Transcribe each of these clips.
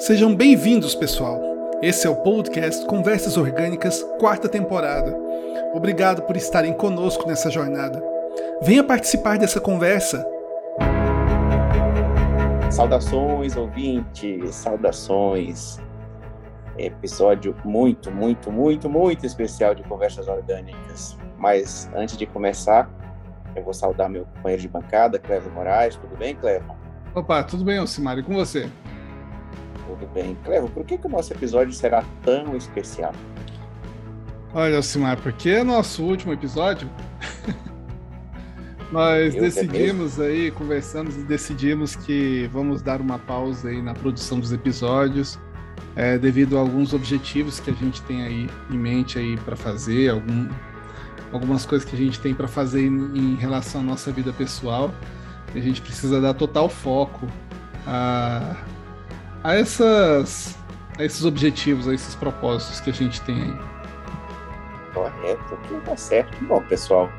Sejam bem-vindos, pessoal. Esse é o podcast Conversas Orgânicas, quarta temporada. Obrigado por estarem conosco nessa jornada. Venha participar dessa conversa. Saudações, ouvintes, saudações. Episódio muito, muito, muito, muito especial de Conversas Orgânicas. Mas antes de começar, eu vou saudar meu companheiro de bancada, Clevo Moraes. Tudo bem, Clevo? Opa, tudo bem, Alcimar, e com você? Tudo bem. Clevo, por que, que o nosso episódio será tão especial? Olha, Alcimar, porque é nosso último episódio. Nós Eu decidimos aí, conversamos e decidimos que vamos dar uma pausa aí na produção dos episódios, é, devido a alguns objetivos que a gente tem aí em mente aí para fazer, algum, algumas coisas que a gente tem para fazer em, em relação à nossa vida pessoal. A gente precisa dar total foco a, a, essas, a esses objetivos, a esses propósitos que a gente tem aí. Correto, tudo tá certo. Bom, pessoal,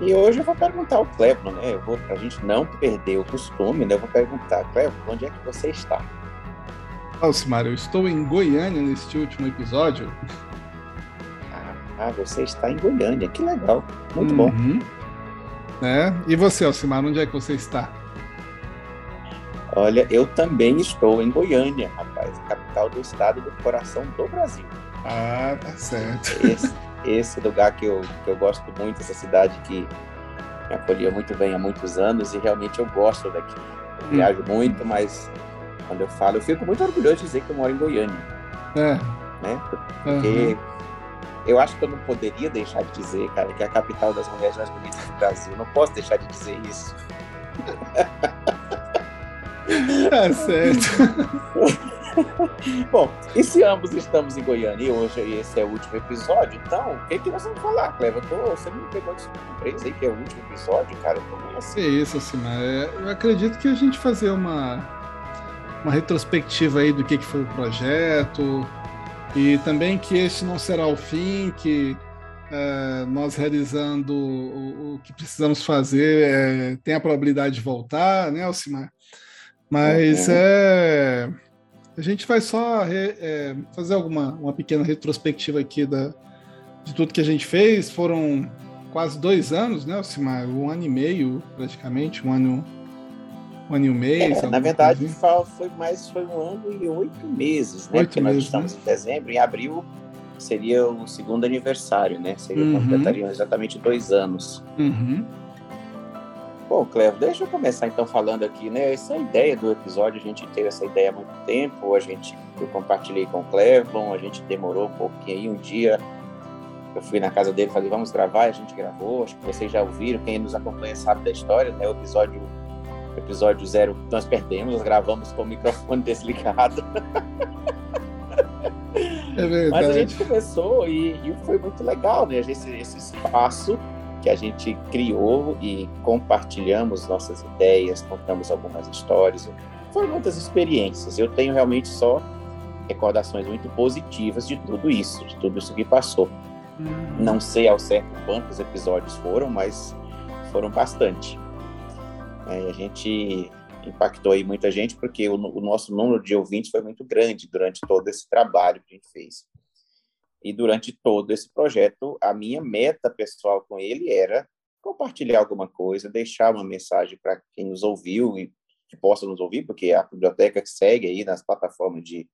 e hoje eu vou perguntar ao Clevo, né? Eu vou, pra gente não perder o costume, né? Eu vou perguntar, Clevo, onde é que você está? Alcimar, eu estou em Goiânia neste último episódio. Ah, você está em Goiânia, que legal. Muito uhum. bom. É. E você, Alcimar, onde é que você está? Olha, eu também estou em Goiânia, rapaz, capital do estado do coração do Brasil. Ah, tá certo. Esse, esse lugar que eu, que eu gosto muito, essa cidade que me acolheu muito bem há muitos anos e realmente eu gosto daqui. Eu hum. viajo muito, mas quando eu falo, eu fico muito orgulhoso de dizer que eu moro em Goiânia. É. Né? Porque uhum. eu acho que eu não poderia deixar de dizer, cara, que é a capital das mulheres mais bonitas do Brasil. Não posso deixar de dizer isso. Tá certo. Bom, e se ambos estamos em Goiânia e hoje esse é o último episódio, então o que, que nós vamos falar, Cleva? Você me pegou de surpresa aí que é o último episódio, cara? Como assim? É isso, assim, é, eu acredito que a gente fazer uma, uma retrospectiva aí do que, que foi o projeto e também que este não será o fim, que é, nós realizando o, o, que precisamos fazer é, tem a probabilidade de voltar, né, Alcimar? Mas uhum. é, a gente vai só re, é, fazer alguma uma pequena retrospectiva aqui da, de tudo que a gente fez. Foram quase dois anos, né, Alcimar? Um ano e meio, praticamente, um ano, um ano e um mês. É, na verdade, assim. foi mais foi um ano e oito meses, né? Oito Porque meses, nós estamos né? em dezembro, em abril seria o segundo aniversário, né? Seria uhum. completariam exatamente dois anos. Uhum. Bom, Clevo, deixa eu começar então falando aqui, né? Essa ideia do episódio, a gente teve essa ideia há muito tempo, a gente, eu compartilhei com o Clevon, a gente demorou um pouquinho aí, um dia eu fui na casa dele, falei, vamos gravar, a gente gravou, acho que vocês já ouviram, quem nos acompanha sabe da história, né? O episódio, episódio zero nós perdemos, nós gravamos com o microfone desligado. É verdade. Mas a gente começou e, e foi muito legal, né? Esse, esse espaço que a gente criou e compartilhamos nossas ideias, contamos algumas histórias. Foram muitas experiências. Eu tenho realmente só recordações muito positivas de tudo isso, de tudo isso que passou. Uhum. Não sei ao certo quantos episódios foram, mas foram bastante. É, a gente impactou aí muita gente porque o, o nosso número de ouvintes foi muito grande durante todo esse trabalho que a gente fez. E durante todo esse projeto, a minha meta pessoal com ele era compartilhar alguma coisa, deixar uma mensagem para quem nos ouviu e que possa nos ouvir, porque a biblioteca segue aí nas plataformas de,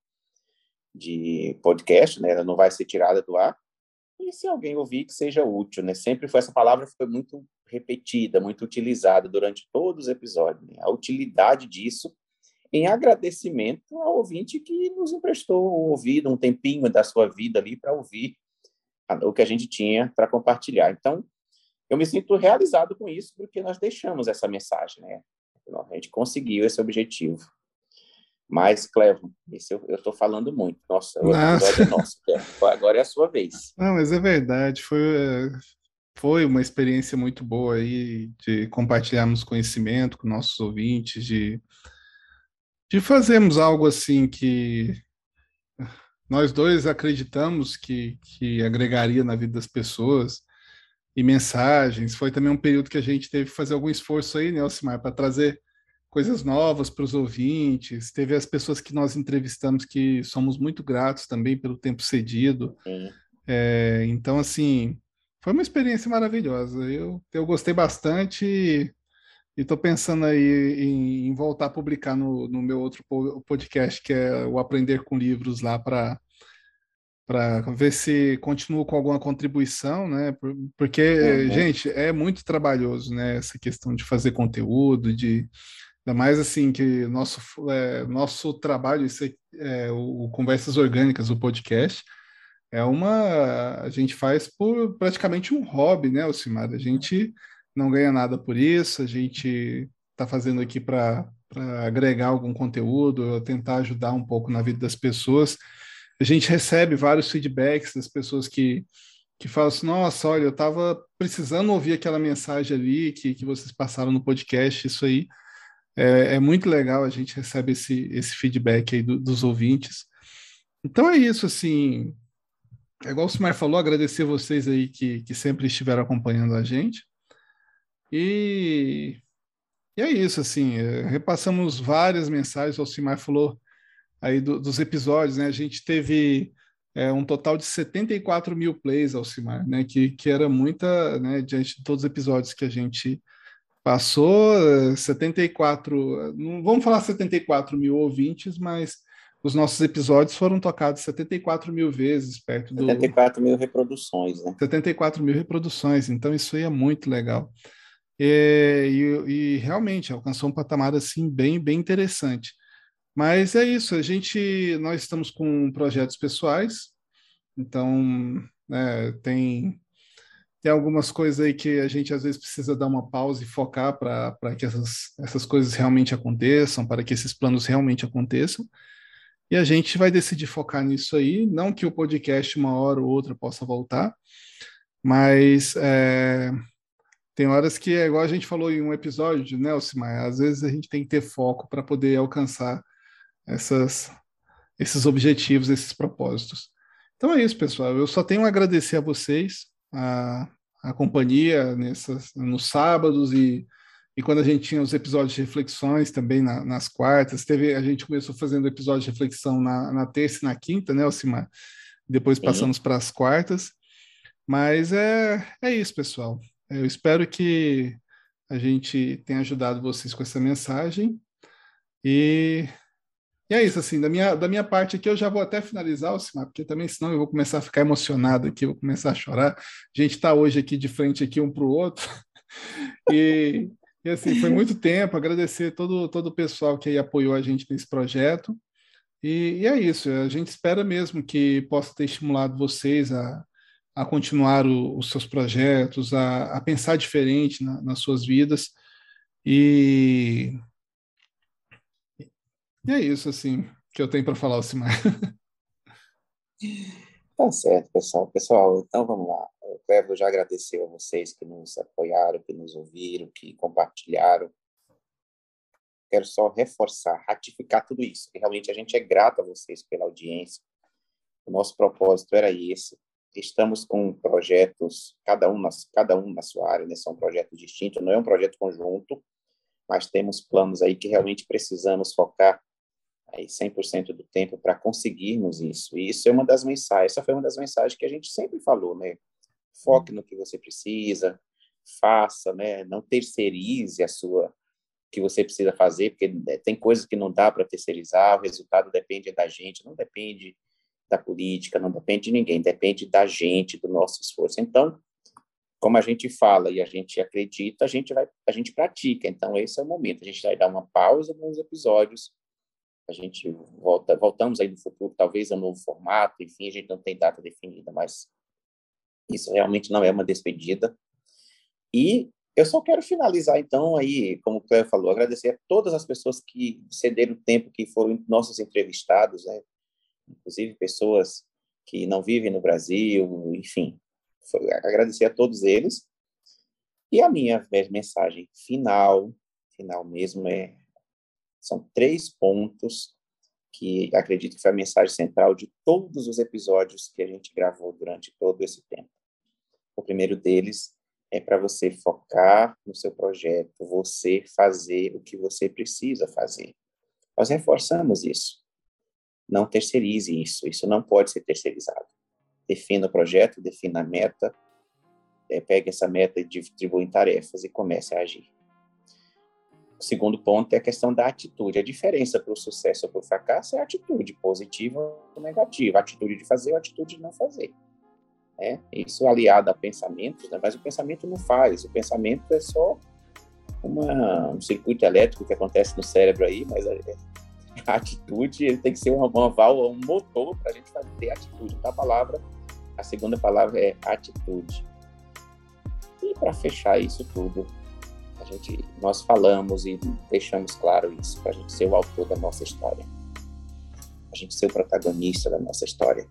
de podcast, né? Ela não vai ser tirada do ar. E se alguém ouvir, que seja útil, né? Sempre foi essa palavra foi muito repetida, muito utilizada durante todos os episódios. Né? A utilidade disso em agradecimento ao ouvinte que nos emprestou o ouvido, um tempinho da sua vida ali para ouvir o que a gente tinha para compartilhar. Então, eu me sinto realizado com isso, porque nós deixamos essa mensagem, né? A gente conseguiu esse objetivo. Mas, Clevo, esse eu estou falando muito. Nossa, episódio é nosso. Agora é a sua vez. Não, mas é verdade. Foi, foi uma experiência muito boa aí de compartilharmos conhecimento com nossos ouvintes, de de fazermos algo assim que nós dois acreditamos que, que agregaria na vida das pessoas e mensagens. Foi também um período que a gente teve que fazer algum esforço aí, né, Alcimar, para trazer coisas novas para os ouvintes. Teve as pessoas que nós entrevistamos que somos muito gratos também pelo tempo cedido. É, então, assim, foi uma experiência maravilhosa. Eu, eu gostei bastante e estou pensando aí em, em, voltar a publicar no, no meu outro podcast, que é o Aprender com Livros, lá para para ver se continuo com alguma contribuição, né? Porque, uhum. gente, é muito trabalhoso, né? Essa questão de fazer conteúdo, de ainda mais assim que nosso é, nosso trabalho, isso é, é, o Conversas Orgânicas, o podcast, é uma a gente faz por praticamente um hobby, né, Alcimar? A gente não ganha nada por isso, a gente está fazendo aqui para agregar algum conteúdo, tentar ajudar um pouco na vida das pessoas a gente recebe vários feedbacks das pessoas que, que falam assim, nossa, olha, eu estava precisando ouvir aquela mensagem ali que, que vocês passaram no podcast, isso aí é, é muito legal, a gente recebe esse, esse feedback aí do, dos ouvintes. Então é isso, assim, é igual o Simar falou, agradecer vocês aí que, que sempre estiveram acompanhando a gente. E, e é isso, assim, é, repassamos várias mensagens, o Simar falou aí do, dos episódios, né? A gente teve é, um total de 74 mil plays, Alcimar, né? Que, que era muita, né? Diante de todos os episódios que a gente passou, 74, não vamos falar 74 mil ouvintes, mas os nossos episódios foram tocados 74 mil vezes perto do... 74 mil reproduções, né? 74 mil reproduções, então isso aí é muito legal. E, e, e realmente alcançou um patamar assim bem, bem interessante. Mas é isso, a gente, nós estamos com projetos pessoais, então né, tem, tem algumas coisas aí que a gente às vezes precisa dar uma pausa e focar para que essas, essas coisas realmente aconteçam, para que esses planos realmente aconteçam. E a gente vai decidir focar nisso aí, não que o podcast uma hora ou outra possa voltar, mas é, tem horas que é igual a gente falou em um episódio, né, Alcimar? Às vezes a gente tem que ter foco para poder alcançar essas, esses objetivos, esses propósitos. Então é isso, pessoal. Eu só tenho a agradecer a vocês, a, a companhia nessas, nos sábados e, e quando a gente tinha os episódios de reflexões também na, nas quartas. Teve, a gente começou fazendo episódio de reflexão na, na terça e na quinta, né, Alcimar? Depois passamos para as quartas. Mas é, é isso, pessoal. Eu espero que a gente tenha ajudado vocês com essa mensagem. E e é isso, assim, da minha, da minha parte aqui, eu já vou até finalizar, Alcimar, porque também senão eu vou começar a ficar emocionado aqui, vou começar a chorar. A gente está hoje aqui de frente aqui um para o outro. e, e, assim, foi muito tempo, agradecer todo, todo o pessoal que aí apoiou a gente nesse projeto. E, e é isso, a gente espera mesmo que possa ter estimulado vocês a, a continuar o, os seus projetos, a, a pensar diferente na, nas suas vidas. E e é isso, assim, que eu tenho para falar, Simar. Tá certo, pessoal. Pessoal, então vamos lá. O Clevo já agradeceu a vocês que nos apoiaram, que nos ouviram, que compartilharam. Quero só reforçar, ratificar tudo isso, que realmente a gente é grato a vocês pela audiência. O nosso propósito era esse. Estamos com projetos, cada um, nas, cada um na sua área, né? são projetos distintos, não é um projeto conjunto, mas temos planos aí que realmente precisamos focar aí 100% do tempo para conseguirmos isso. E isso é uma das mensagens, essa foi uma das mensagens que a gente sempre falou, né? Foque no que você precisa, faça, né? Não terceirize a sua que você precisa fazer, porque né, tem coisas que não dá para terceirizar, o resultado depende da gente, não depende da política, não depende de ninguém, depende da gente, do nosso esforço. Então, como a gente fala e a gente acredita, a gente vai, a gente pratica. Então, esse é o momento. A gente vai dar uma pausa nos episódios a gente volta, voltamos aí no futuro, talvez a um novo formato, enfim, a gente não tem data definida, mas isso realmente não é uma despedida. E eu só quero finalizar, então, aí, como o Cléber falou, agradecer a todas as pessoas que cederam o tempo, que foram nossos entrevistados, né? Inclusive pessoas que não vivem no Brasil, enfim, agradecer a todos eles. E a minha mensagem final, final mesmo, é são três pontos que acredito que foi a mensagem central de todos os episódios que a gente gravou durante todo esse tempo. O primeiro deles é para você focar no seu projeto, você fazer o que você precisa fazer. Nós reforçamos isso. Não terceirize isso, isso não pode ser terceirizado. Defina o projeto, defina a meta, é, pegue essa meta e distribua em tarefas e comece a agir. O segundo ponto é a questão da atitude. A diferença para o sucesso ou para o fracasso é a atitude, positiva ou negativa. A atitude de fazer ou a atitude de não fazer. É, isso aliado a pensamentos, né? mas o pensamento não faz. O pensamento é só uma, um circuito elétrico que acontece no cérebro aí, mas a, atitude ele tem que ser uma, uma válvula, um motor para a gente fazer atitude. Então, a palavra, a segunda palavra é atitude. E para fechar isso tudo, a gente, nós falamos e deixamos claro isso, para a gente ser o autor da nossa história. A gente ser o protagonista da nossa história.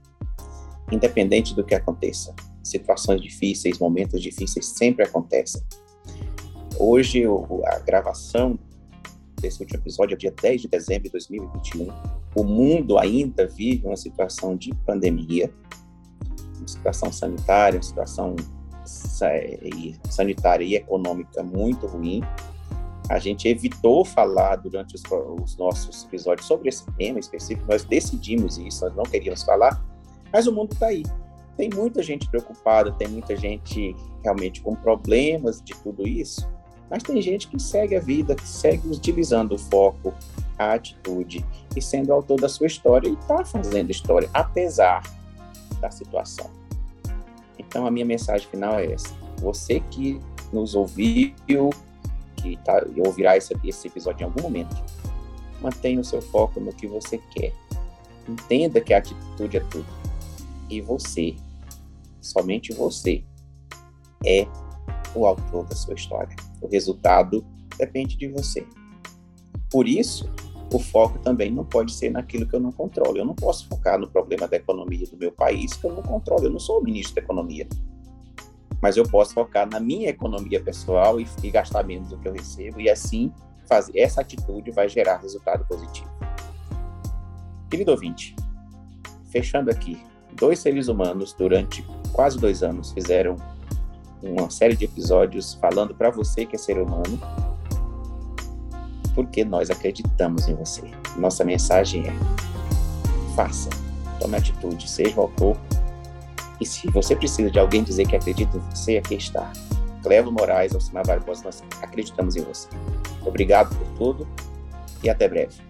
Independente do que aconteça. Situações difíceis, momentos difíceis sempre acontecem. Hoje, a gravação desse último episódio é dia 10 de dezembro de 2021. O mundo ainda vive uma situação de pandemia, uma situação sanitária, uma situação sanitária e econômica muito ruim. A gente evitou falar durante os, os, nossos episódios sobre esse tema específico, nós decidimos isso, nós não queríamos falar, mas o mundo está aí. Tem muita gente preocupada, tem muita gente realmente com problemas de tudo isso, mas tem gente que segue a vida, que segue utilizando o foco, a atitude e sendo autor da sua história e está fazendo história, apesar da situação. Então, a minha mensagem final é essa. Você que nos ouviu, que tá, ouvirá esse, esse episódio em algum momento, mantenha o seu foco no que você quer. Entenda que a atitude é tudo. E você, somente você, é o autor da sua história. O resultado depende de você. Por isso, o foco também não pode ser naquilo que eu não controlo. Eu não posso focar no problema da economia do meu país que eu não controlo. Eu não sou o ministro da economia. Mas eu posso focar na minha economia pessoal e, e gastar menos do que eu recebo e assim fazer essa atitude vai gerar resultado positivo. Querido ouvinte, fechando aqui, dois seres humanos durante quase dois anos fizeram uma série de episódios falando para você que é ser humano porque nós acreditamos em você. Nossa mensagem é: faça, tome atitude, seja o autor. E se você precisa de alguém dizer que acredita em você, aqui está. Clevo Moraes, Alcimar Barbosa, nós acreditamos em você. Obrigado por tudo e até breve.